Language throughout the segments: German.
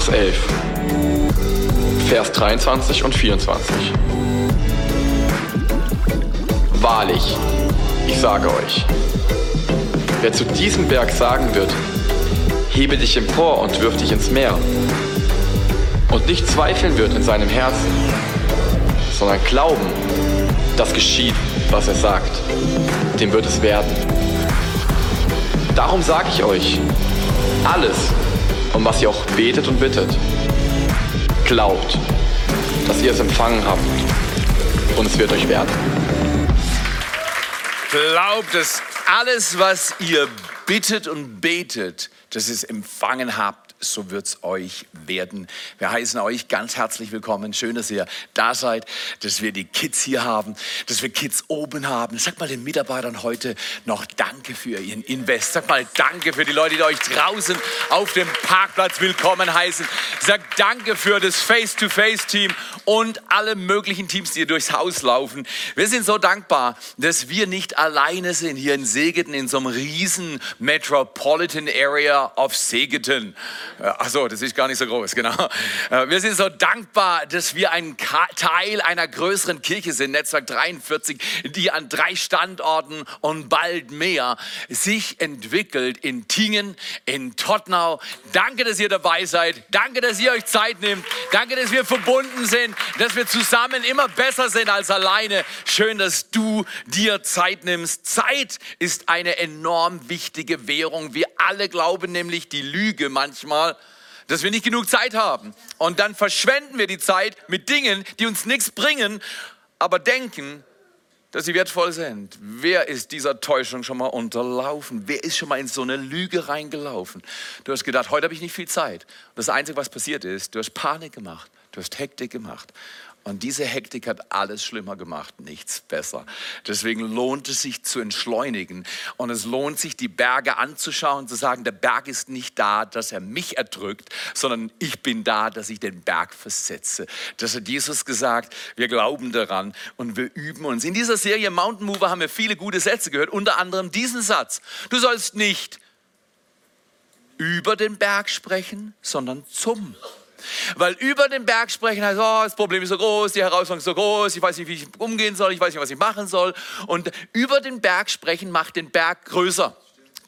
Markus 11, Vers 23 und 24. Wahrlich, ich sage euch, wer zu diesem Berg sagen wird, hebe dich empor und wirf dich ins Meer, und nicht zweifeln wird in seinem Herzen, sondern glauben, dass geschieht, was er sagt, dem wird es werden. Darum sage ich euch, alles, um was ihr auch betet und bittet, glaubt, dass ihr es empfangen habt. Und es wird euch werden. Glaubt, dass alles, was ihr bittet und betet, dass ihr es empfangen habt so wird es euch werden. Wir heißen euch ganz herzlich willkommen. Schön, dass ihr da seid, dass wir die Kids hier haben, dass wir Kids oben haben. Sag mal den Mitarbeitern heute noch Danke für ihren Invest. Sag mal Danke für die Leute, die euch draußen auf dem Parkplatz willkommen heißen. Sag Danke für das Face-to-Face-Team und alle möglichen Teams, die hier durchs Haus laufen. Wir sind so dankbar, dass wir nicht alleine sind hier in Segeten, in so einem riesen Metropolitan Area of Segeten. Achso, das ist gar nicht so groß, genau. Äh, wir sind so dankbar, dass wir ein Teil einer größeren Kirche sind, Netzwerk 43, die an drei Standorten und bald mehr sich entwickelt in Tingen, in Tottenau. Danke, dass ihr dabei seid. Danke, dass ihr euch Zeit nehmt. Danke, dass wir verbunden sind, dass wir zusammen immer besser sind als alleine. Schön, dass du dir Zeit nimmst. Zeit ist eine enorm wichtige Währung. Wir alle glauben nämlich die Lüge manchmal dass wir nicht genug Zeit haben. Und dann verschwenden wir die Zeit mit Dingen, die uns nichts bringen, aber denken, dass sie wertvoll sind. Wer ist dieser Täuschung schon mal unterlaufen? Wer ist schon mal in so eine Lüge reingelaufen? Du hast gedacht, heute habe ich nicht viel Zeit. Und das Einzige, was passiert ist, du hast Panik gemacht, du hast Hektik gemacht. Und diese Hektik hat alles schlimmer gemacht, nichts besser. Deswegen lohnt es sich zu entschleunigen. Und es lohnt sich, die Berge anzuschauen, zu sagen, der Berg ist nicht da, dass er mich erdrückt, sondern ich bin da, dass ich den Berg versetze. Das hat Jesus gesagt. Wir glauben daran und wir üben uns. In dieser Serie Mountain Mover haben wir viele gute Sätze gehört, unter anderem diesen Satz. Du sollst nicht über den Berg sprechen, sondern zum weil über den Berg sprechen heißt, oh, das Problem ist so groß, die Herausforderung ist so groß, ich weiß nicht, wie ich umgehen soll, ich weiß nicht, was ich machen soll. Und über den Berg sprechen macht den Berg größer.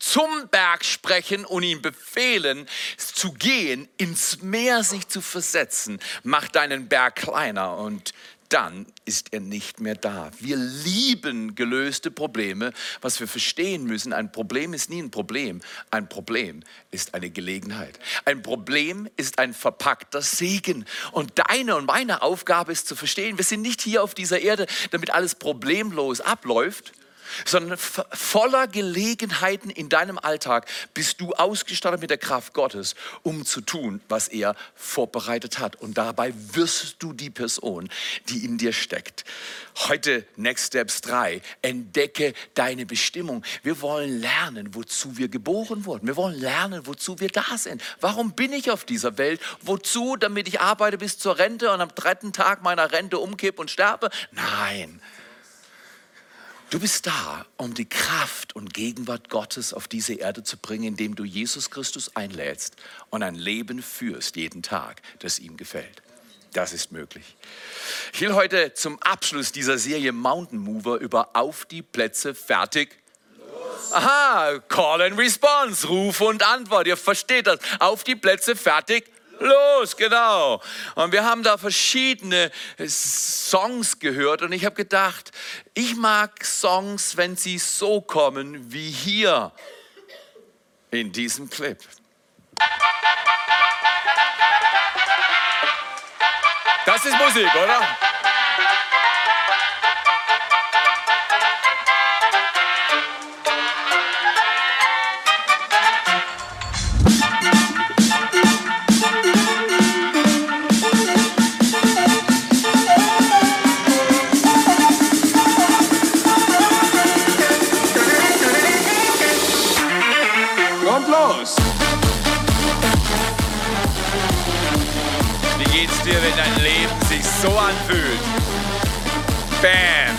Zum Berg sprechen und ihm befehlen, zu gehen, ins Meer sich zu versetzen, macht deinen Berg kleiner. Und dann ist er nicht mehr da. Wir lieben gelöste Probleme. Was wir verstehen müssen, ein Problem ist nie ein Problem. Ein Problem ist eine Gelegenheit. Ein Problem ist ein verpackter Segen. Und deine und meine Aufgabe ist zu verstehen, wir sind nicht hier auf dieser Erde, damit alles problemlos abläuft, sondern voller Gelegenheiten in deinem Alltag bist du ausgestattet mit der Kraft Gottes, um zu tun, was er vorbereitet hat. Und dabei wirst du die Person, die in dir steckt. Heute Next Steps 3. Entdecke deine Bestimmung. Wir wollen lernen, wozu wir geboren wurden. Wir wollen lernen, wozu wir da sind. Warum bin ich auf dieser Welt? Wozu? Damit ich arbeite bis zur Rente und am dritten Tag meiner Rente umkipp und sterbe? Nein. Du bist da, um die Kraft und Gegenwart Gottes auf diese Erde zu bringen, indem du Jesus Christus einlädst und ein Leben führst jeden Tag, das ihm gefällt. Das ist möglich. Ich will heute zum Abschluss dieser Serie Mountain Mover über Auf die Plätze fertig. Aha, Call and Response, Ruf und Antwort. Ihr versteht das. Auf die Plätze fertig los, genau. Und wir haben da verschiedene Songs gehört und ich habe gedacht, ich mag Songs, wenn sie so kommen wie hier in diesem Clip. Das ist Musik, oder? so anfühlt. Bam!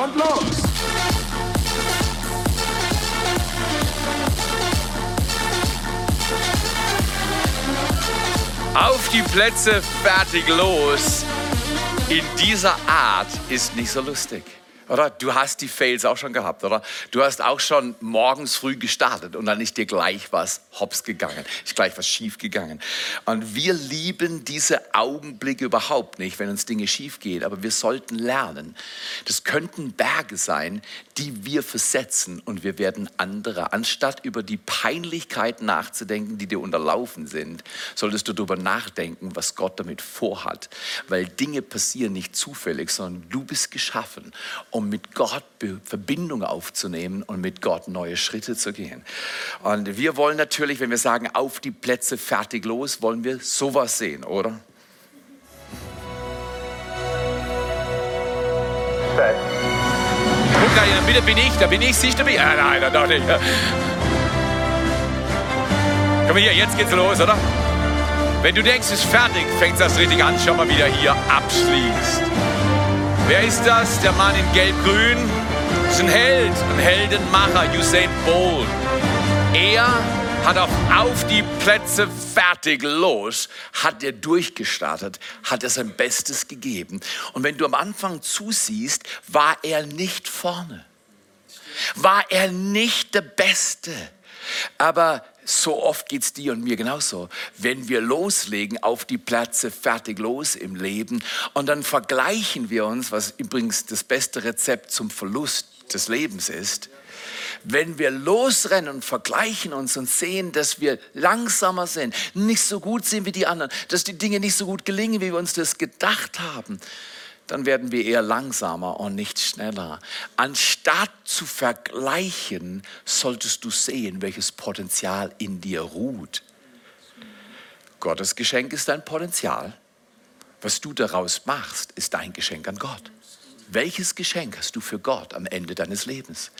Und los! Auf die Plätze, fertig, los! In dieser Art ist nicht so lustig. Oder? Du hast die Fails auch schon gehabt, oder? Du hast auch schon morgens früh gestartet und dann ist dir gleich was hops gegangen, ist gleich was schief gegangen. Und wir lieben diese Augenblicke überhaupt nicht, wenn uns Dinge schief gehen, aber wir sollten lernen. Das könnten Berge sein, die wir versetzen und wir werden andere. Anstatt über die Peinlichkeit nachzudenken, die dir unterlaufen sind, solltest du darüber nachdenken, was Gott damit vorhat. Weil Dinge passieren nicht zufällig, sondern du bist geschaffen, mit Gott Verbindung aufzunehmen und mit Gott neue Schritte zu gehen. Und wir wollen natürlich, wenn wir sagen, auf die Plätze, fertig los, wollen wir sowas sehen, oder? Guck da, bitte bin ich, da bin ich, siehst du mich? Ja, nein, da doch nicht. Komm hier, jetzt geht's los, oder? Wenn du denkst, es ist fertig, fängt das richtig an. Schau mal, wie der hier abschließt. Wer ist das? Der Mann in Gelb-Grün? Ist ein Held, ein Heldenmacher, Usain Bolt. Er hat auf, auf die Plätze fertig los, hat er durchgestartet, hat er sein Bestes gegeben. Und wenn du am Anfang zusiehst, war er nicht vorne. War er nicht der Beste. Aber so oft geht es dir und mir genauso. Wenn wir loslegen auf die Plätze fertig los im Leben und dann vergleichen wir uns, was übrigens das beste Rezept zum Verlust des Lebens ist, wenn wir losrennen und vergleichen uns und sehen, dass wir langsamer sind, nicht so gut sind wie die anderen, dass die Dinge nicht so gut gelingen, wie wir uns das gedacht haben, dann werden wir eher langsamer und nicht schneller. Anstatt zu vergleichen, solltest du sehen, welches Potenzial in dir ruht. Gottes Geschenk ist dein Potenzial. Was du daraus machst, ist dein Geschenk an Gott. Welches Geschenk hast du für Gott am Ende deines Lebens?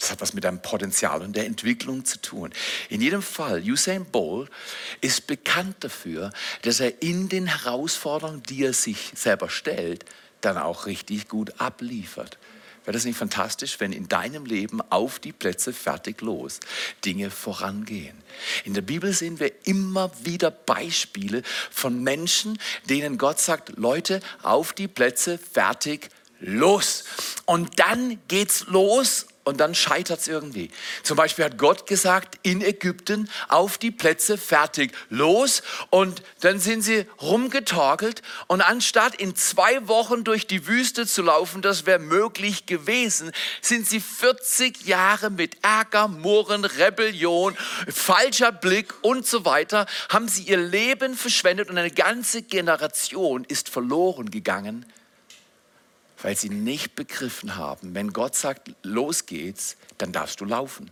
Das hat was mit deinem Potenzial und der Entwicklung zu tun. In jedem Fall, Usain Bolt ist bekannt dafür, dass er in den Herausforderungen, die er sich selber stellt, dann auch richtig gut abliefert. Wäre das nicht fantastisch, wenn in deinem Leben auf die Plätze fertig los Dinge vorangehen? In der Bibel sehen wir immer wieder Beispiele von Menschen, denen Gott sagt, Leute, auf die Plätze fertig los. Und dann geht's los und dann scheitert es irgendwie. Zum Beispiel hat Gott gesagt, in Ägypten auf die Plätze fertig, los. Und dann sind sie rumgetorkelt und anstatt in zwei Wochen durch die Wüste zu laufen, das wäre möglich gewesen, sind sie 40 Jahre mit Ärger, Murren, Rebellion, falscher Blick und so weiter, haben sie ihr Leben verschwendet und eine ganze Generation ist verloren gegangen weil sie nicht begriffen haben, wenn Gott sagt, los geht's, dann darfst du laufen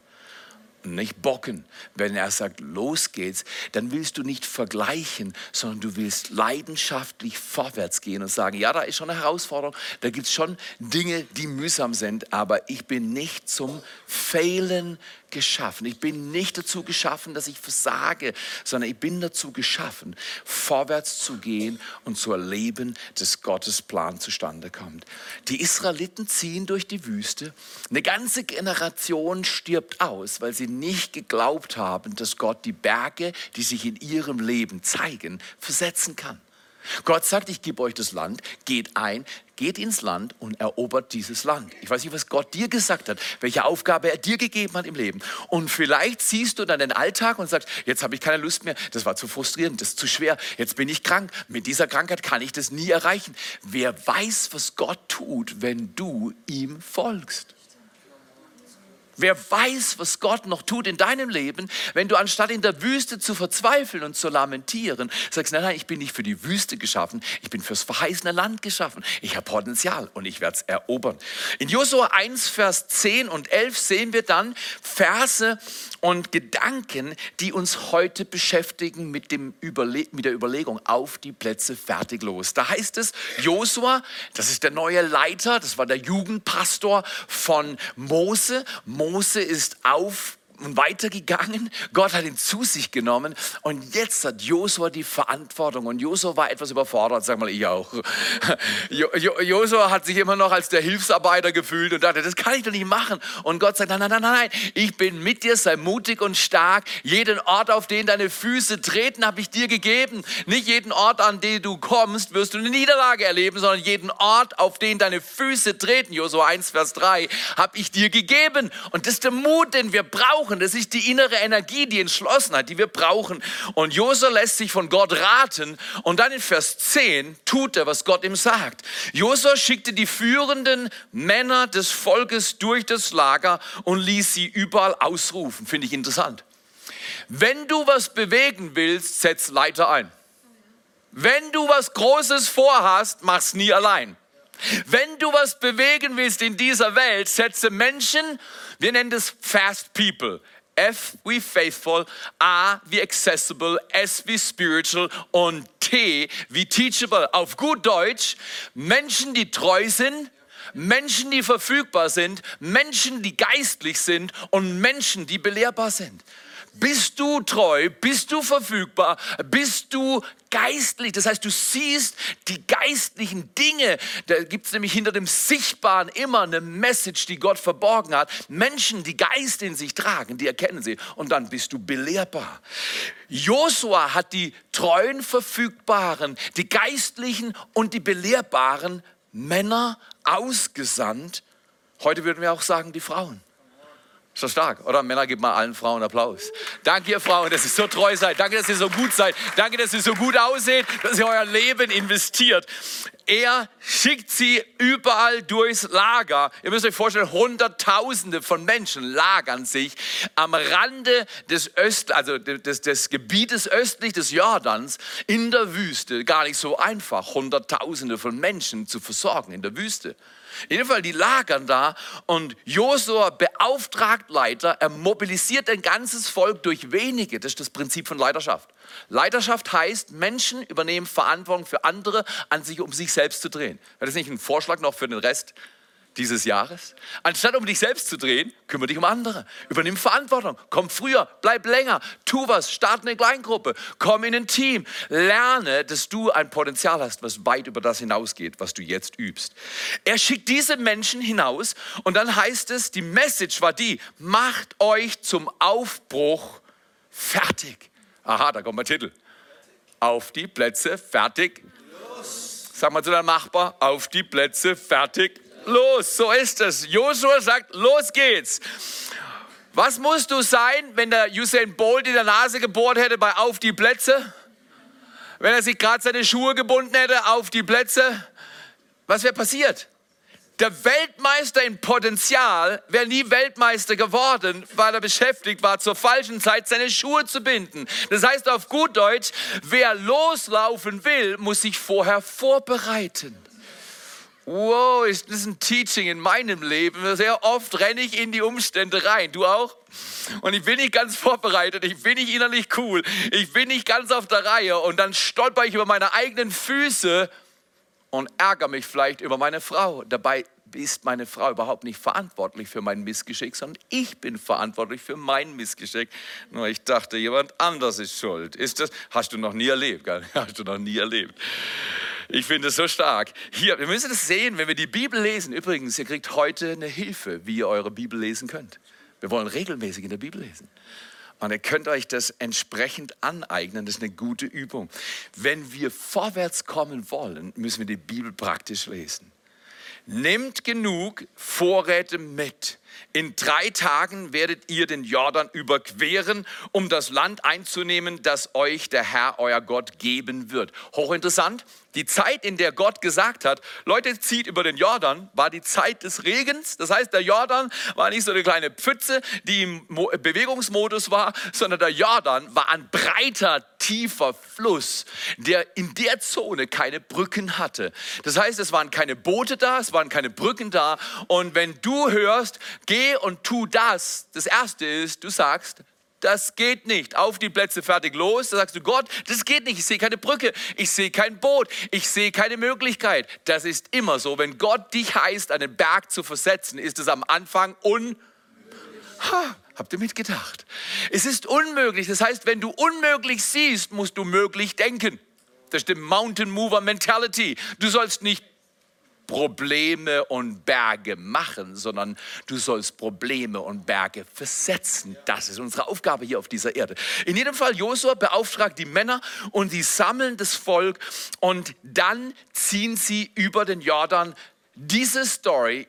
nicht bocken. Wenn er sagt, los geht's, dann willst du nicht vergleichen, sondern du willst leidenschaftlich vorwärts gehen und sagen, ja, da ist schon eine Herausforderung, da gibt es schon Dinge, die mühsam sind, aber ich bin nicht zum Fehlen geschaffen. Ich bin nicht dazu geschaffen, dass ich versage, sondern ich bin dazu geschaffen, vorwärts zu gehen und zu erleben, dass Gottes Plan zustande kommt. Die Israeliten ziehen durch die Wüste. Eine ganze Generation stirbt aus, weil sie nicht geglaubt haben, dass Gott die Berge, die sich in ihrem Leben zeigen, versetzen kann. Gott sagt, ich gebe euch das Land, geht ein, geht ins Land und erobert dieses Land. Ich weiß nicht, was Gott dir gesagt hat, welche Aufgabe er dir gegeben hat im Leben. Und vielleicht siehst du dann den Alltag und sagst, jetzt habe ich keine Lust mehr, das war zu frustrierend, das ist zu schwer, jetzt bin ich krank, mit dieser Krankheit kann ich das nie erreichen. Wer weiß, was Gott tut, wenn du ihm folgst? Wer weiß, was Gott noch tut in deinem Leben, wenn du anstatt in der Wüste zu verzweifeln und zu lamentieren, sagst, nein, nein, ich bin nicht für die Wüste geschaffen, ich bin fürs verheißene Land geschaffen. Ich habe Potenzial und ich werde es erobern. In Josua 1, Vers 10 und 11 sehen wir dann Verse und Gedanken, die uns heute beschäftigen mit, dem Überle mit der Überlegung auf die Plätze fertig los. Da heißt es, Josua, das ist der neue Leiter, das war der Jugendpastor von Mose. Mose ist auf und weitergegangen. Gott hat ihn zu sich genommen und jetzt hat Josua die Verantwortung und Josua war etwas überfordert, sag mal ich auch. Josua hat sich immer noch als der Hilfsarbeiter gefühlt und dachte, das kann ich doch nicht machen. Und Gott sagt, nein, nein, nein, nein, ich bin mit dir, sei mutig und stark. Jeden Ort, auf den deine Füße treten, habe ich dir gegeben. Nicht jeden Ort, an den du kommst, wirst du eine Niederlage erleben, sondern jeden Ort, auf den deine Füße treten, Josua 1, Vers 3, habe ich dir gegeben. Und das ist der Mut, den wir brauchen. Das ist die innere Energie, die Entschlossenheit, die wir brauchen. Und Josua lässt sich von Gott raten. Und dann in Vers 10 tut er, was Gott ihm sagt. Josua schickte die führenden Männer des Volkes durch das Lager und ließ sie überall ausrufen. Finde ich interessant. Wenn du was bewegen willst, setz Leiter ein. Wenn du was Großes vorhast, mach's nie allein. Wenn du was bewegen willst in dieser Welt, setze Menschen, wir nennen das Fast People. F wie faithful, A wie accessible, S wie spiritual und T wie teachable. Auf gut Deutsch, Menschen, die treu sind, Menschen, die verfügbar sind, Menschen, die geistlich sind und Menschen, die belehrbar sind. Bist du treu? Bist du verfügbar? Bist du geistlich? Das heißt, du siehst die geistlichen Dinge. Da gibt es nämlich hinter dem Sichtbaren immer eine Message, die Gott verborgen hat. Menschen, die Geist in sich tragen, die erkennen sie. Und dann bist du belehrbar. Josua hat die treuen, verfügbaren, die geistlichen und die belehrbaren Männer ausgesandt. Heute würden wir auch sagen, die Frauen. Ist das stark, oder? Männer, gebt mal allen Frauen Applaus. Danke, ihr Frauen, dass ihr so treu seid. Danke, dass ihr so gut seid. Danke, dass ihr so gut ausseht, dass ihr euer Leben investiert. Er schickt sie überall durchs Lager. Ihr müsst euch vorstellen, Hunderttausende von Menschen lagern sich am Rande des, Öst, also des, des Gebietes östlich des Jordans in der Wüste. Gar nicht so einfach, Hunderttausende von Menschen zu versorgen in der Wüste. Fall, die lagern da und Josua beauftragt Leiter, er mobilisiert ein ganzes Volk durch wenige. Das ist das Prinzip von Leiterschaft. Leiterschaft heißt, Menschen übernehmen Verantwortung für andere, an sich um sich selbst zu drehen. Das nicht ein Vorschlag noch für den Rest dieses Jahres. Anstatt um dich selbst zu drehen, kümmere dich um andere. Übernimm Verantwortung. Komm früher, bleib länger, tu was, starte eine Kleingruppe, komm in ein Team. Lerne, dass du ein Potenzial hast, was weit über das hinausgeht, was du jetzt übst. Er schickt diese Menschen hinaus und dann heißt es, die Message war die, macht euch zum Aufbruch fertig. Aha, da kommt mein Titel. Auf die Plätze, fertig. Sag mal zu deinem Nachbar, auf die Plätze, fertig los. So ist es. Josua sagt, los geht's. Was musst du sein, wenn der Usain Bolt in der Nase gebohrt hätte bei Auf die Plätze? Wenn er sich gerade seine Schuhe gebunden hätte, auf die Plätze? Was wäre passiert? Der Weltmeister in Potenzial wäre nie Weltmeister geworden, weil er beschäftigt war, zur falschen Zeit seine Schuhe zu binden. Das heißt auf gut Deutsch, wer loslaufen will, muss sich vorher vorbereiten. Wow, ist das ein Teaching in meinem Leben. Sehr oft renne ich in die Umstände rein. Du auch? Und ich bin nicht ganz vorbereitet, ich bin nicht innerlich cool, ich bin nicht ganz auf der Reihe und dann stolper ich über meine eigenen Füße und ärgere mich vielleicht über meine Frau. Dabei ist meine Frau überhaupt nicht verantwortlich für mein Missgeschick, sondern ich bin verantwortlich für mein Missgeschick. Nur ich dachte, jemand anders ist schuld. Ist das? Hast du noch nie erlebt? Gell? Hast du noch nie erlebt? Ich finde es so stark. Hier, wir müssen das sehen, wenn wir die Bibel lesen. Übrigens, ihr kriegt heute eine Hilfe, wie ihr eure Bibel lesen könnt. Wir wollen regelmäßig in der Bibel lesen. Und ihr könnt euch das entsprechend aneignen. Das ist eine gute Übung. Wenn wir vorwärts kommen wollen, müssen wir die Bibel praktisch lesen. Nehmt genug Vorräte mit. In drei Tagen werdet ihr den Jordan überqueren, um das Land einzunehmen, das euch der Herr, euer Gott, geben wird. Hochinteressant. Die Zeit, in der Gott gesagt hat, Leute, zieht über den Jordan, war die Zeit des Regens. Das heißt, der Jordan war nicht so eine kleine Pfütze, die im Bewegungsmodus war, sondern der Jordan war ein breiter, tiefer Fluss, der in der Zone keine Brücken hatte. Das heißt, es waren keine Boote da, es waren keine Brücken da. Und wenn du hörst, geh und tu das, das Erste ist, du sagst, das geht nicht. Auf die Plätze, fertig, los. Da sagst du, Gott, das geht nicht. Ich sehe keine Brücke, ich sehe kein Boot, ich sehe keine Möglichkeit. Das ist immer so. Wenn Gott dich heißt, einen Berg zu versetzen, ist es am Anfang un... Ha, Habt ihr mitgedacht? Es ist unmöglich. Das heißt, wenn du unmöglich siehst, musst du möglich denken. Das ist die Mountain Mover Mentality. Du sollst nicht Probleme und Berge machen, sondern du sollst Probleme und Berge versetzen. Das ist unsere Aufgabe hier auf dieser Erde. In jedem Fall, Josua beauftragt die Männer und die sammeln das Volk und dann ziehen sie über den Jordan. Diese Story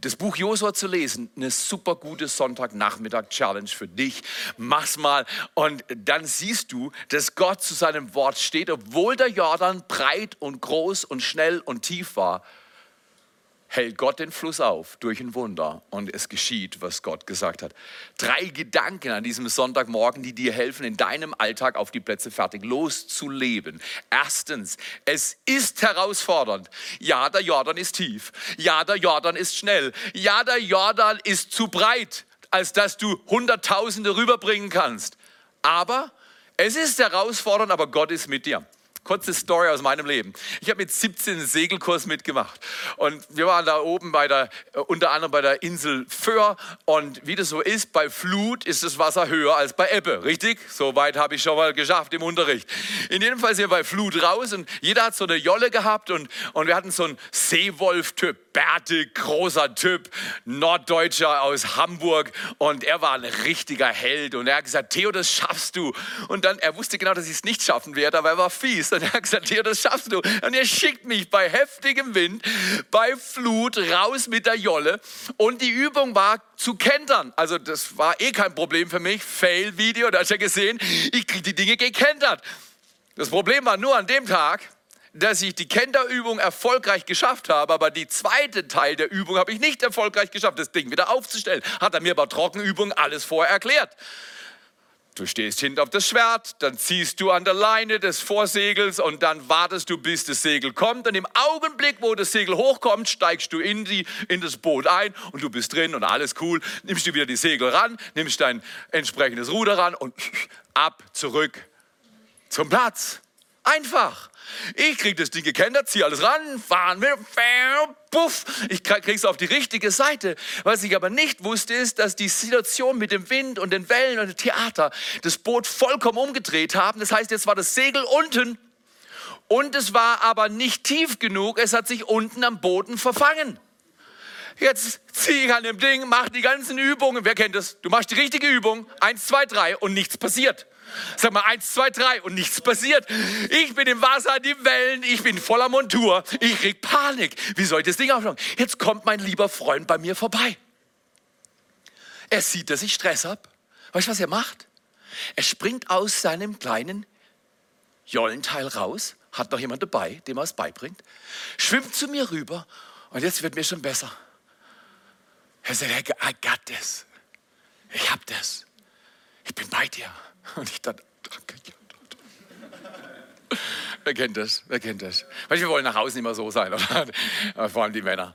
das Buch Josua zu lesen, eine super gute Sonntagnachmittag-Challenge für dich. Mach's mal und dann siehst du, dass Gott zu seinem Wort steht, obwohl der Jordan breit und groß und schnell und tief war hält Gott den Fluss auf durch ein Wunder und es geschieht, was Gott gesagt hat. Drei Gedanken an diesem Sonntagmorgen, die dir helfen, in deinem Alltag auf die Plätze fertig loszuleben. Erstens, es ist herausfordernd. Ja, der Jordan ist tief. Ja, der Jordan ist schnell. Ja, der Jordan ist zu breit, als dass du Hunderttausende rüberbringen kannst. Aber es ist herausfordernd, aber Gott ist mit dir. Kurze Story aus meinem Leben. Ich habe mit 17 einen Segelkurs mitgemacht und wir waren da oben bei der, äh, unter anderem bei der Insel Föhr und wie das so ist, bei Flut ist das Wasser höher als bei Ebbe, richtig? So weit habe ich schon mal geschafft im Unterricht. In jedem Fall sind wir bei Flut raus und jeder hat so eine Jolle gehabt und, und wir hatten so einen Seewolf-Typ, bärtig, großer Typ, Norddeutscher aus Hamburg und er war ein richtiger Held und er hat gesagt, Theo, das schaffst du. Und dann, er wusste genau, dass ich es nicht schaffen werde, aber er war fies und er hat gesagt, Theo, das schaffst du. Und er schickt mich bei heftigem Wind, bei Flut raus mit der Jolle. Und die Übung war zu kentern. Also das war eh kein Problem für mich. Fail-Video, da hast du ja gesehen, ich kriege die Dinge gekentert. Das Problem war nur an dem Tag, dass ich die Kenterübung erfolgreich geschafft habe, aber die zweite Teil der Übung habe ich nicht erfolgreich geschafft, das Ding wieder aufzustellen. Hat er mir bei Trockenübung alles vorher erklärt. Du stehst hinten auf das Schwert, dann ziehst du an der Leine des Vorsegels und dann wartest du, bis das Segel kommt. Und im Augenblick, wo das Segel hochkommt, steigst du in, die, in das Boot ein und du bist drin und alles cool. Nimmst du wieder die Segel ran, nimmst dein entsprechendes Ruder ran und ab, zurück zum Platz. Einfach. Ich krieg das Ding gekennert, zieh alles ran, fahren wir, puff, ich krieg's auf die richtige Seite. Was ich aber nicht wusste, ist, dass die Situation mit dem Wind und den Wellen und dem Theater das Boot vollkommen umgedreht haben. Das heißt, jetzt war das Segel unten und es war aber nicht tief genug. Es hat sich unten am Boden verfangen. Jetzt ziehe ich an dem Ding, mach die ganzen Übungen. Wer kennt das? Du machst die richtige Übung. Eins, zwei, drei und nichts passiert. Sag mal eins, zwei, drei und nichts passiert. Ich bin im Wasser, die Wellen, ich bin voller Montur. Ich krieg Panik. Wie soll ich das Ding aufschlagen? Jetzt kommt mein lieber Freund bei mir vorbei. Er sieht, dass ich Stress habe. Weißt du, was er macht? Er springt aus seinem kleinen Jollenteil raus, hat noch jemand dabei, dem er es beibringt, schwimmt zu mir rüber und jetzt wird mir schon besser. Er sagt, I got this. Ich hab das. Ich bin bei dir. Und ich dachte, danke, Wer kennt das? Wer kennt das? Weil wir wollen nach außen immer so sein, oder? vor allem die Männer.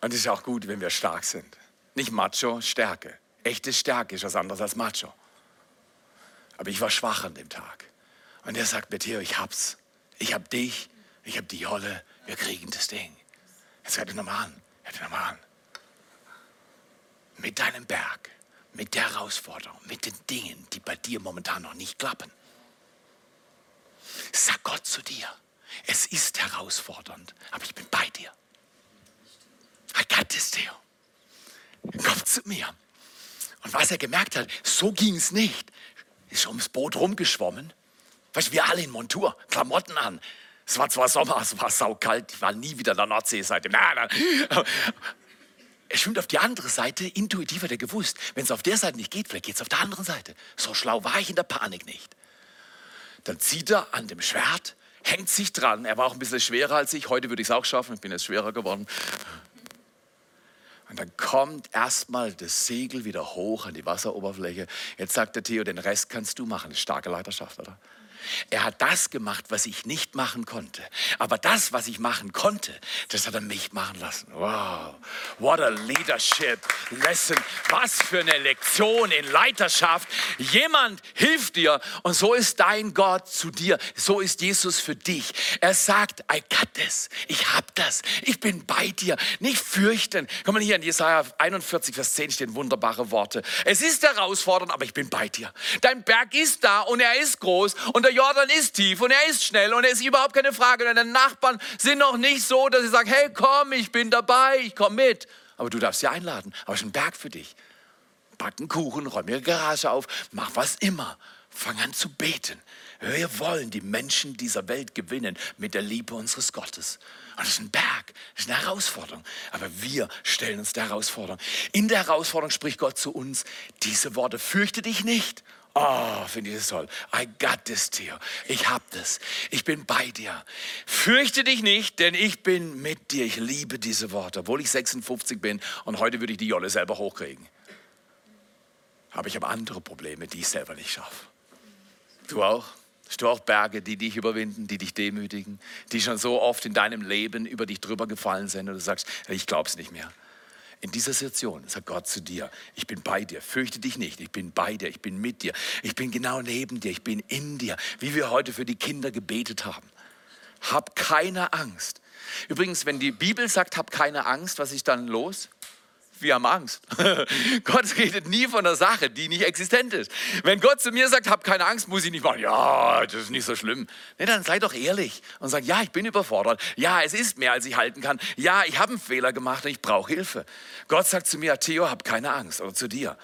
Und es ist auch gut, wenn wir stark sind. Nicht Macho, Stärke. Echte Stärke ist was anderes als Macho. Aber ich war schwach an dem Tag. Und er sagt mir, Theo, ich hab's. Ich hab dich, ich hab die Jolle, wir kriegen das Ding. Jetzt hört ihr nochmal an. Hört ihr nochmal an. Mit deinem Berg mit der Herausforderung, mit den Dingen, die bei dir momentan noch nicht klappen. Sag Gott zu dir, es ist herausfordernd, aber ich bin bei dir. I got this, Theo. Komm zu mir. Und was er gemerkt hat, so ging es nicht. Ist ums Boot rumgeschwommen. Weißt du, wir alle in Montur, Klamotten an. Es war zwar Sommer, es war saukalt, ich war nie wieder an der Nordseeseite. Nein, nein. Er schwimmt auf die andere Seite, intuitiv hat er gewusst, wenn es auf der Seite nicht geht, vielleicht geht es auf der anderen Seite. So schlau war ich in der Panik nicht. Dann zieht er an dem Schwert, hängt sich dran. Er war auch ein bisschen schwerer als ich. Heute würde ich es auch schaffen, ich bin jetzt schwerer geworden. Und dann kommt erstmal das Segel wieder hoch an die Wasseroberfläche. Jetzt sagt der Theo, den Rest kannst du machen. Starke Leiterschaft, oder? Er hat das gemacht, was ich nicht machen konnte. Aber das, was ich machen konnte, das hat er mich machen lassen. Wow, what a leadership lesson. Was für eine Lektion in Leiterschaft. Jemand hilft dir und so ist dein Gott zu dir. So ist Jesus für dich. Er sagt, I got this. Ich hab das. Ich bin bei dir. Nicht fürchten. Komm mal hier in Jesaja 41, Vers 10 stehen wunderbare Worte. Es ist herausfordernd, aber ich bin bei dir. Dein Berg ist da und er ist groß und der Jordan ist tief und er ist schnell und er ist überhaupt keine Frage. Deine Nachbarn sind noch nicht so, dass sie sagen, hey komm, ich bin dabei, ich komm mit. Aber du darfst sie einladen. Aber es ist ein Berg für dich. Back einen Kuchen, räum ihre Garage auf, mach was immer. Fang an zu beten. Wir wollen die Menschen dieser Welt gewinnen mit der Liebe unseres Gottes. Und das ist ein Berg, das ist eine Herausforderung. Aber wir stellen uns der Herausforderung. In der Herausforderung spricht Gott zu uns diese Worte. Fürchte dich nicht. Oh, finde ich das toll. I got this, Theo. Ich hab das. Ich bin bei dir. Fürchte dich nicht, denn ich bin mit dir. Ich liebe diese Worte. Obwohl ich 56 bin und heute würde ich die Jolle selber hochkriegen. Aber ich habe andere Probleme, die ich selber nicht schaffe. Du auch? Hast du auch Berge, die dich überwinden, die dich demütigen, die schon so oft in deinem Leben über dich drüber gefallen sind und du sagst, ich glaube es nicht mehr. In dieser Situation sagt Gott zu dir, ich bin bei dir, fürchte dich nicht, ich bin bei dir, ich bin mit dir, ich bin genau neben dir, ich bin in dir, wie wir heute für die Kinder gebetet haben. Hab keine Angst. Übrigens, wenn die Bibel sagt, hab keine Angst, was ist dann los? Wir haben Angst. Gott redet nie von einer Sache, die nicht existent ist. Wenn Gott zu mir sagt, hab keine Angst, muss ich nicht machen, ja, das ist nicht so schlimm. Nee, dann sei doch ehrlich und sag, ja, ich bin überfordert. Ja, es ist mehr, als ich halten kann. Ja, ich habe einen Fehler gemacht und ich brauche Hilfe. Gott sagt zu mir, Theo, hab keine Angst oder zu dir,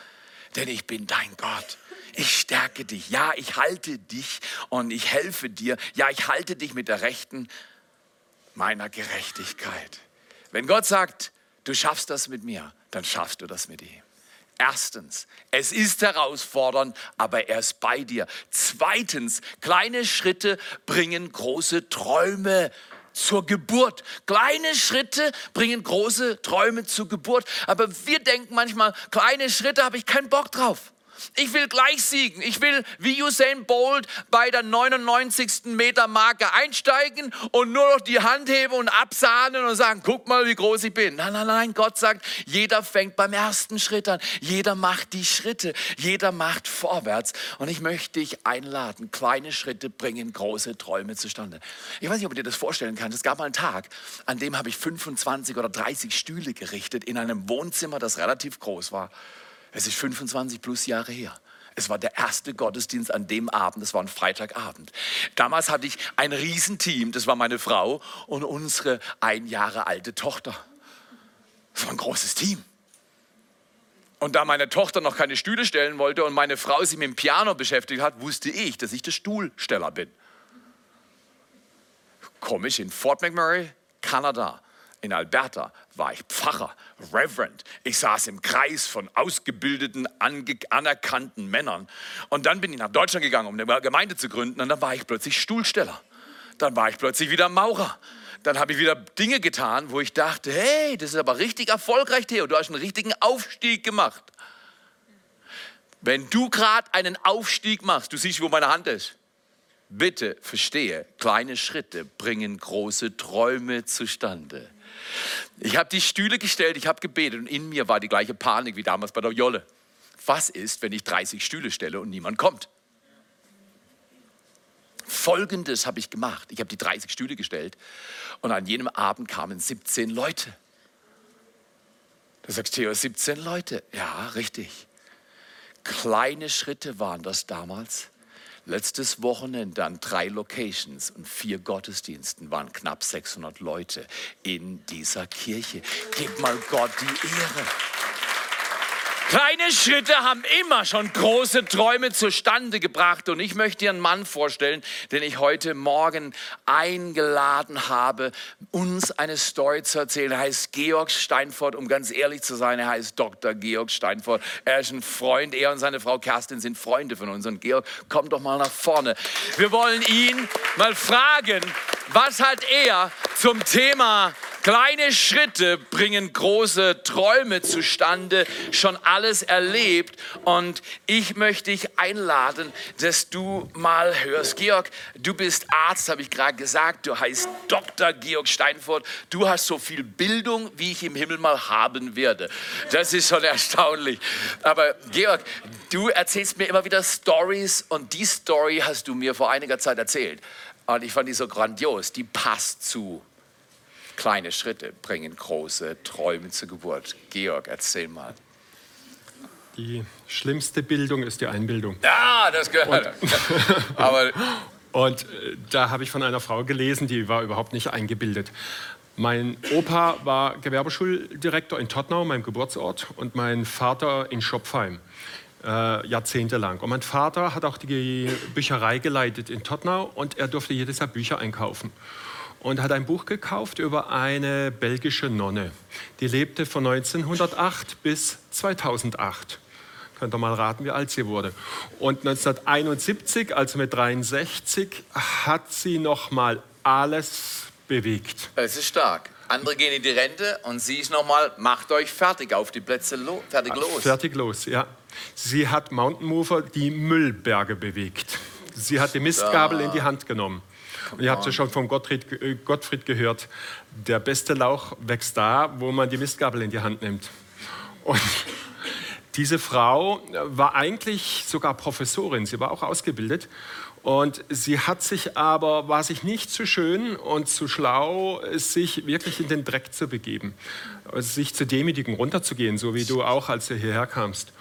denn ich bin dein Gott. Ich stärke dich. Ja, ich halte dich und ich helfe dir. Ja, ich halte dich mit der Rechten meiner Gerechtigkeit. Wenn Gott sagt, du schaffst das mit mir, dann schaffst du das mit ihm. Erstens, es ist herausfordernd, aber er ist bei dir. Zweitens, kleine Schritte bringen große Träume zur Geburt. Kleine Schritte bringen große Träume zur Geburt. Aber wir denken manchmal, kleine Schritte habe ich keinen Bock drauf. Ich will gleich siegen. Ich will wie Usain Bolt bei der 99. Meter Marke einsteigen und nur noch die Hand heben und absahnen und sagen, guck mal, wie groß ich bin. Nein, nein, nein, Gott sagt, jeder fängt beim ersten Schritt an. Jeder macht die Schritte. Jeder macht vorwärts. Und ich möchte dich einladen. Kleine Schritte bringen große Träume zustande. Ich weiß nicht, ob du dir das vorstellen kannst. Es gab mal einen Tag, an dem habe ich 25 oder 30 Stühle gerichtet in einem Wohnzimmer, das relativ groß war. Es ist 25 plus Jahre her. Es war der erste Gottesdienst an dem Abend, es war ein Freitagabend. Damals hatte ich ein Riesenteam, das war meine Frau und unsere ein Jahre alte Tochter. Es war ein großes Team. Und da meine Tochter noch keine Stühle stellen wollte und meine Frau sich mit dem Piano beschäftigt hat, wusste ich, dass ich der Stuhlsteller bin. Komisch, in Fort McMurray, Kanada, in Alberta war ich Pfarrer, Reverend. Ich saß im Kreis von ausgebildeten, anerkannten Männern. Und dann bin ich nach Deutschland gegangen, um eine Gemeinde zu gründen. Und dann war ich plötzlich Stuhlsteller. Dann war ich plötzlich wieder Maurer. Dann habe ich wieder Dinge getan, wo ich dachte, hey, das ist aber richtig erfolgreich, Theo. Du hast einen richtigen Aufstieg gemacht. Wenn du gerade einen Aufstieg machst, du siehst, wo meine Hand ist. Bitte verstehe, kleine Schritte bringen große Träume zustande. Ich habe die Stühle gestellt, ich habe gebetet und in mir war die gleiche Panik wie damals bei der Jolle. Was ist, wenn ich 30 Stühle stelle und niemand kommt? Folgendes habe ich gemacht. Ich habe die 30 Stühle gestellt und an jenem Abend kamen 17 Leute. Du sagst, Theo, 17 Leute. Ja, richtig. Kleine Schritte waren das damals. Letztes Wochenende an drei Locations und vier Gottesdiensten waren knapp 600 Leute in dieser Kirche. Gib mal Gott die Ehre. Kleine Schritte haben immer schon große Träume zustande gebracht. Und ich möchte dir einen Mann vorstellen, den ich heute Morgen eingeladen habe, uns eine Story zu erzählen. Er heißt Georg Steinfort. Um ganz ehrlich zu sein, er heißt Dr. Georg Steinfort. Er ist ein Freund. Er und seine Frau Kerstin sind Freunde von uns. Und Georg, komm doch mal nach vorne. Wir wollen ihn mal fragen, was hat er zum Thema Kleine Schritte bringen große Träume zustande, schon alles erlebt. Und ich möchte dich einladen, dass du mal hörst. Georg, du bist Arzt, habe ich gerade gesagt. Du heißt Dr. Georg Steinfurt. Du hast so viel Bildung, wie ich im Himmel mal haben werde. Das ist schon erstaunlich. Aber Georg, du erzählst mir immer wieder Stories und die Story hast du mir vor einiger Zeit erzählt. Und ich fand die so grandios. Die passt zu Kleine Schritte bringen große Träume zur Geburt. Georg, erzähl mal. Die schlimmste Bildung ist die Einbildung. Ja, das gehört. Und, Aber und äh, da habe ich von einer Frau gelesen, die war überhaupt nicht eingebildet. Mein Opa war Gewerbeschuldirektor in Tottnau, meinem Geburtsort, und mein Vater in Schopfheim, äh, jahrzehntelang. Und mein Vater hat auch die Bücherei geleitet in Tottnau und er durfte jedes Jahr Bücher einkaufen und hat ein Buch gekauft über eine belgische Nonne. Die lebte von 1908 bis 2008. Könnt ihr mal raten, wie alt sie wurde. Und 1971, also mit 63, hat sie noch mal alles bewegt. Es ist stark. Andere gehen in die Rente und sie ist noch mal, macht euch fertig auf die Plätze, lo fertig los. Fertig los, ja. Sie hat Mountain Mover die Müllberge bewegt. Sie hat die Mistgabel in die Hand genommen. Und ihr habt ja schon von Gottfried, äh, Gottfried gehört, der beste Lauch wächst da, wo man die Mistgabel in die Hand nimmt. Und diese Frau war eigentlich sogar Professorin, sie war auch ausgebildet und sie hat sich aber, war sich nicht zu schön und zu schlau, sich wirklich in den Dreck zu begeben, also sich zu demütigen, runterzugehen, so wie du auch, als du hierher kamst.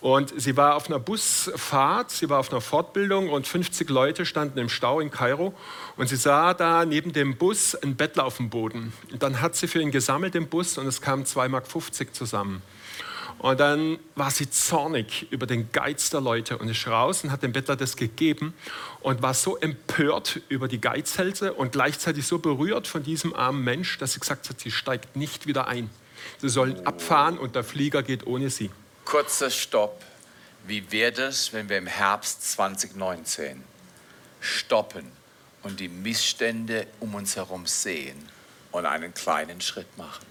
Und sie war auf einer Busfahrt, sie war auf einer Fortbildung und 50 Leute standen im Stau in Kairo und sie sah da neben dem Bus einen Bettler auf dem Boden. Und dann hat sie für ihn gesammelt im Bus und es kamen 2,50 Mark zusammen. Und dann war sie zornig über den Geiz der Leute und ist raus und hat dem Bettler das gegeben und war so empört über die Geizhälse und gleichzeitig so berührt von diesem armen Mensch, dass sie gesagt hat, sie steigt nicht wieder ein. Sie sollen abfahren und der Flieger geht ohne sie. Kurzer Stopp. Wie wäre es, wenn wir im Herbst 2019 stoppen und die Missstände um uns herum sehen und einen kleinen Schritt machen?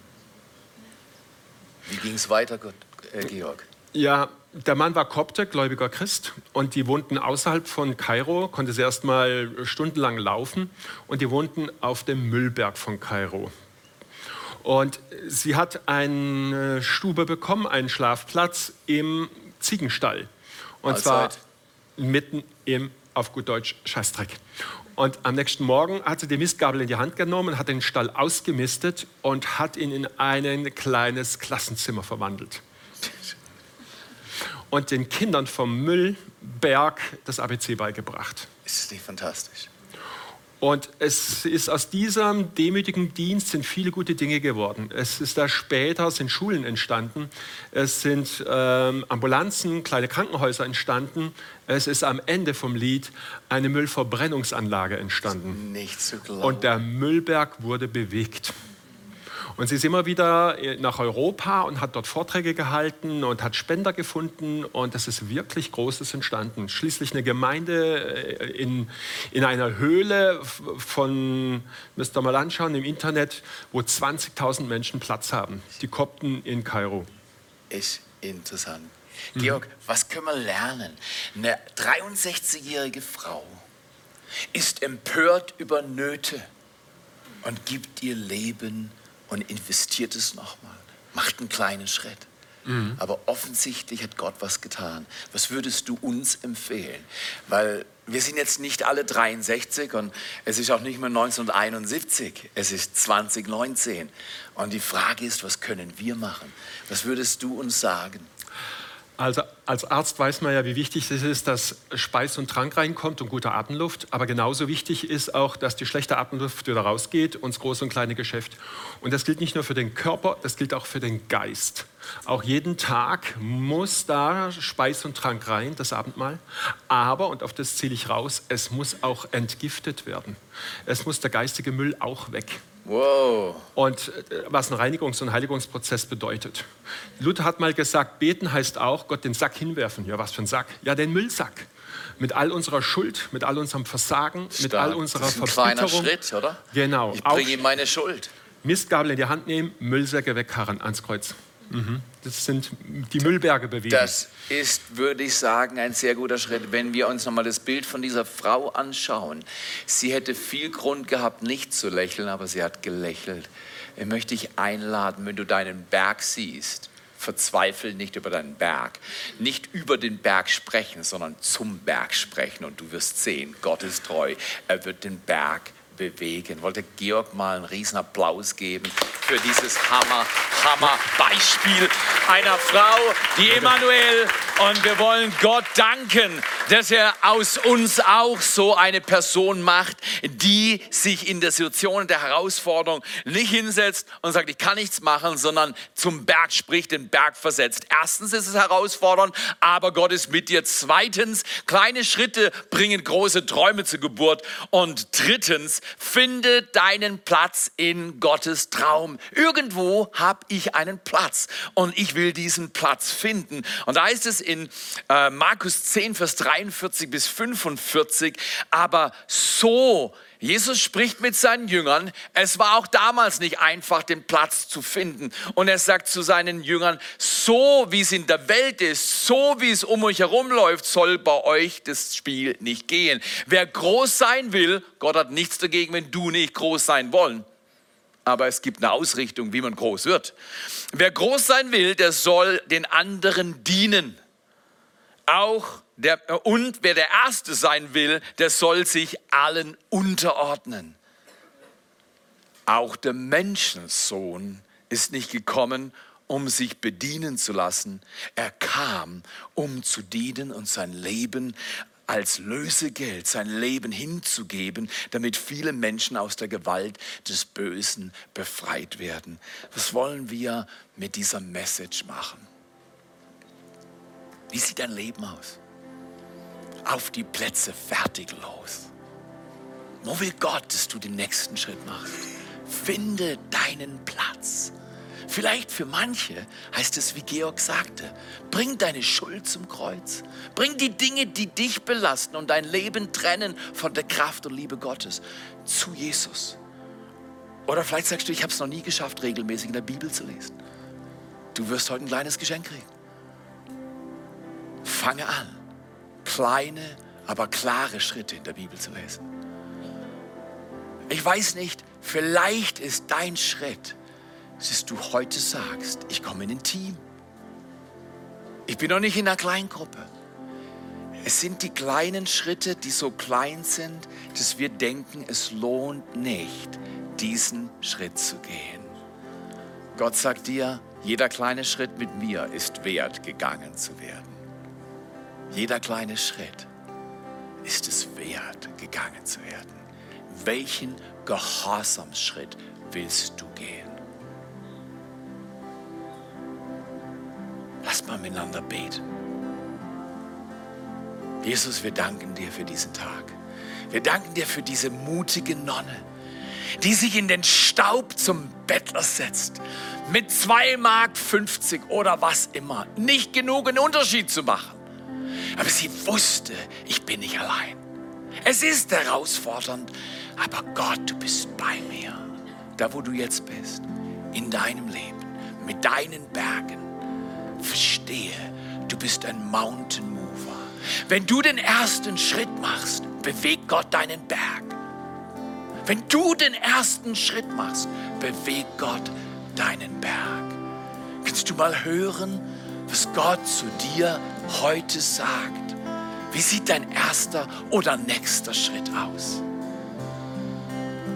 Wie ging es weiter, Gott? Äh, Georg? Ja, der Mann war Kopte, gläubiger Christ, und die wohnten außerhalb von Kairo, konnte sie erst mal stundenlang laufen, und die wohnten auf dem Müllberg von Kairo. Und sie hat eine Stube bekommen, einen Schlafplatz im Ziegenstall. Und Allzeit. zwar mitten im, auf gut Deutsch, Scheißdreck. Und am nächsten Morgen hat sie die Mistgabel in die Hand genommen, hat den Stall ausgemistet und hat ihn in ein kleines Klassenzimmer verwandelt und den Kindern vom Müllberg das ABC beigebracht. Ist das nicht fantastisch? Und es ist aus diesem demütigen Dienst sind viele gute Dinge geworden. Es ist da später sind Schulen entstanden, es sind ähm, Ambulanzen, kleine Krankenhäuser entstanden. Es ist am Ende vom Lied eine Müllverbrennungsanlage entstanden. Nicht zu glauben. Und der Müllberg wurde bewegt. Und sie ist immer wieder äh, nach Europa und hat dort Vorträge gehalten und hat Spender gefunden und es ist wirklich Großes entstanden. Schließlich eine Gemeinde äh, in, in einer Höhle von, müsst ihr mal anschauen, im Internet, wo 20.000 Menschen Platz haben. Die Kopten in Kairo. Ist interessant. Mhm. Georg, was können wir lernen? Eine 63-jährige Frau ist empört über Nöte und gibt ihr Leben und investiert es nochmal, macht einen kleinen Schritt. Mhm. Aber offensichtlich hat Gott was getan. Was würdest du uns empfehlen? Weil wir sind jetzt nicht alle 63 und es ist auch nicht mehr 1971, es ist 2019. Und die Frage ist, was können wir machen? Was würdest du uns sagen? Also als Arzt weiß man ja, wie wichtig es ist, dass Speis und Trank reinkommt und gute Atemluft. Aber genauso wichtig ist auch, dass die schlechte Atemluft wieder rausgeht, ins große und kleine Geschäft. Und das gilt nicht nur für den Körper, das gilt auch für den Geist. Auch jeden Tag muss da Speis und Trank rein, das Abendmahl. Aber, und auf das zähle ich raus, es muss auch entgiftet werden. Es muss der geistige Müll auch weg. Wow. Und äh, was ein Reinigungs- und Heiligungsprozess bedeutet. Luther hat mal gesagt, beten heißt auch Gott den Sack hinwerfen. Ja, was für ein Sack? Ja, den Müllsack. mit all unserer Schuld, mit all unserem Versagen, mit all unserer das ist ein kleiner Verbitterung. Schritt, oder? Genau. Ich bringe ihm meine Schuld. Mistgabel in die Hand nehmen, Müllsäcke wegkarren ans Kreuz. Mhm. Das sind die Müllberge bewegen. Das ist, würde ich sagen, ein sehr guter Schritt. Wenn wir uns nochmal das Bild von dieser Frau anschauen. Sie hätte viel Grund gehabt, nicht zu lächeln, aber sie hat gelächelt. Ich möchte dich einladen, wenn du deinen Berg siehst. Verzweifel nicht über deinen Berg. Nicht über den Berg sprechen, sondern zum Berg sprechen. Und du wirst sehen, Gott ist treu. Er wird den Berg bewegen. Wollte Georg mal einen riesen Applaus geben für dieses Hammer, Hammer Beispiel einer Frau, die Emanuel. Und wir wollen Gott danken, dass er aus uns auch so eine Person macht, die sich in der Situation der Herausforderung nicht hinsetzt und sagt, ich kann nichts machen, sondern zum Berg spricht, den Berg versetzt. Erstens ist es herausfordernd, aber Gott ist mit dir. Zweitens, kleine Schritte bringen große Träume zur Geburt. Und drittens, finde deinen Platz in Gottes Traum. Irgendwo habe ich einen Platz und ich will diesen Platz finden. Und da heißt es in äh, Markus 10, Vers 43 bis 45, aber so Jesus spricht mit seinen Jüngern. Es war auch damals nicht einfach, den Platz zu finden. Und er sagt zu seinen Jüngern, so wie es in der Welt ist, so wie es um euch herum läuft, soll bei euch das Spiel nicht gehen. Wer groß sein will, Gott hat nichts dagegen, wenn du nicht groß sein wollen. Aber es gibt eine Ausrichtung, wie man groß wird. Wer groß sein will, der soll den anderen dienen. Auch der, und wer der Erste sein will, der soll sich allen unterordnen. Auch der Menschensohn ist nicht gekommen, um sich bedienen zu lassen. Er kam, um zu dienen und sein Leben als Lösegeld, sein Leben hinzugeben, damit viele Menschen aus der Gewalt des Bösen befreit werden. Was wollen wir mit dieser Message machen? Wie sieht dein Leben aus? Auf die Plätze, fertig, los. Wo will Gott, dass du den nächsten Schritt machst? Finde deinen Platz. Vielleicht für manche heißt es, wie Georg sagte, bring deine Schuld zum Kreuz. Bring die Dinge, die dich belasten und dein Leben trennen von der Kraft und Liebe Gottes zu Jesus. Oder vielleicht sagst du, ich habe es noch nie geschafft, regelmäßig in der Bibel zu lesen. Du wirst heute ein kleines Geschenk kriegen. Fange an, kleine, aber klare Schritte in der Bibel zu lesen. Ich weiß nicht, vielleicht ist dein Schritt, dass du heute sagst, ich komme in ein Team. Ich bin noch nicht in einer Kleingruppe. Es sind die kleinen Schritte, die so klein sind, dass wir denken, es lohnt nicht, diesen Schritt zu gehen. Gott sagt dir, jeder kleine Schritt mit mir ist wert, gegangen zu werden. Jeder kleine Schritt ist es wert, gegangen zu werden. Welchen Gehorsamsschritt willst du gehen? Lass mal miteinander beten. Jesus, wir danken dir für diesen Tag. Wir danken dir für diese mutige Nonne, die sich in den Staub zum Bettler setzt, mit 2 Mark 50 oder was immer, nicht genug einen Unterschied zu machen. Aber sie wusste, ich bin nicht allein. Es ist herausfordernd, aber Gott, du bist bei mir. Da, wo du jetzt bist, in deinem Leben, mit deinen Bergen. Verstehe, du bist ein Mountain Mover. Wenn du den ersten Schritt machst, bewegt Gott deinen Berg. Wenn du den ersten Schritt machst, bewegt Gott deinen Berg. Kannst du mal hören, was Gott zu dir heute sagt? Wie sieht dein erster oder nächster Schritt aus?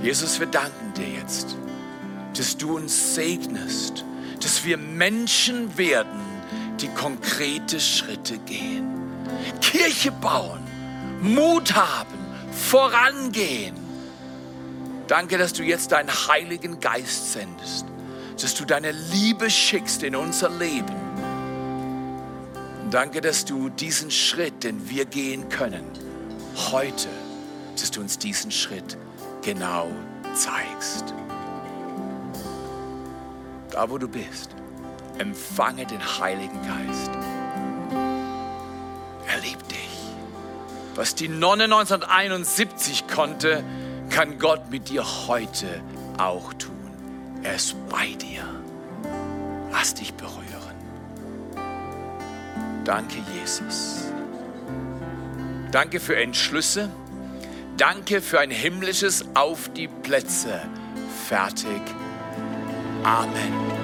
Jesus, wir danken dir jetzt, dass du uns segnest, dass wir Menschen werden, die konkrete Schritte gehen. Kirche bauen, Mut haben, vorangehen. Danke, dass du jetzt deinen Heiligen Geist sendest, dass du deine Liebe schickst in unser Leben. Und danke, dass du diesen Schritt, den wir gehen können, heute, dass du uns diesen Schritt genau zeigst. Da, wo du bist, empfange den Heiligen Geist. Er liebt dich. Was die Nonne 1971 konnte, kann Gott mit dir heute auch tun. Er ist bei dir. Lass dich berühren. Danke, Jesus. Danke für Entschlüsse. Danke für ein himmlisches Auf die Plätze. Fertig. Amen.